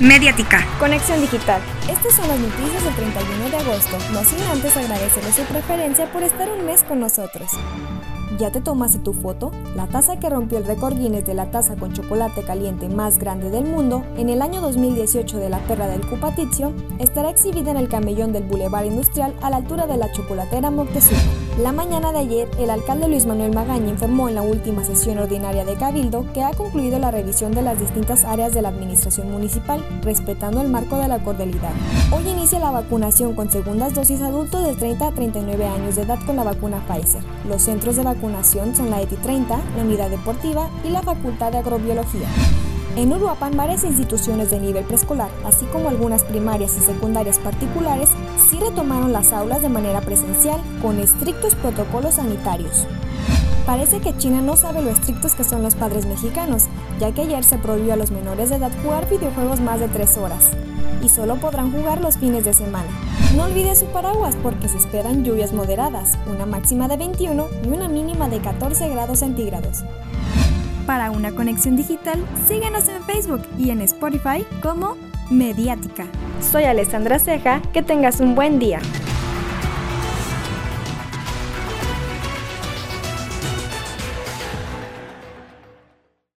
Mediática. Conexión Digital. Estas son las noticias del 31 de agosto, no sin antes agradecerles su preferencia por estar un mes con nosotros. ¿Ya te tomaste tu foto? La taza que rompió el récord Guinness de la taza con chocolate caliente más grande del mundo en el año 2018 de la perra del Cupatizio estará exhibida en el camellón del Boulevard Industrial a la altura de la chocolatera Moctezuma. La mañana de ayer, el alcalde Luis Manuel Magaña informó en la última sesión ordinaria de Cabildo que ha concluido la revisión de las distintas áreas de la administración municipal, respetando el marco de la cordialidad. Hoy inicia la vacunación con segundas dosis adultos de 30 a 39 años de edad con la vacuna Pfizer. Los centros de vacunación son la ETI 30, la Unidad Deportiva y la Facultad de Agrobiología. En Uruapan, varias instituciones de nivel preescolar, así como algunas primarias y secundarias particulares, sí retomaron las aulas de manera presencial con estrictos protocolos sanitarios. Parece que China no sabe lo estrictos que son los padres mexicanos, ya que ayer se prohibió a los menores de edad jugar videojuegos más de 3 horas y solo podrán jugar los fines de semana. No olvide su paraguas porque se esperan lluvias moderadas, una máxima de 21 y una mínima de 14 grados centígrados. Para una conexión digital, síguenos en Facebook y en Spotify como Mediática. Soy Alessandra Ceja, que tengas un buen día.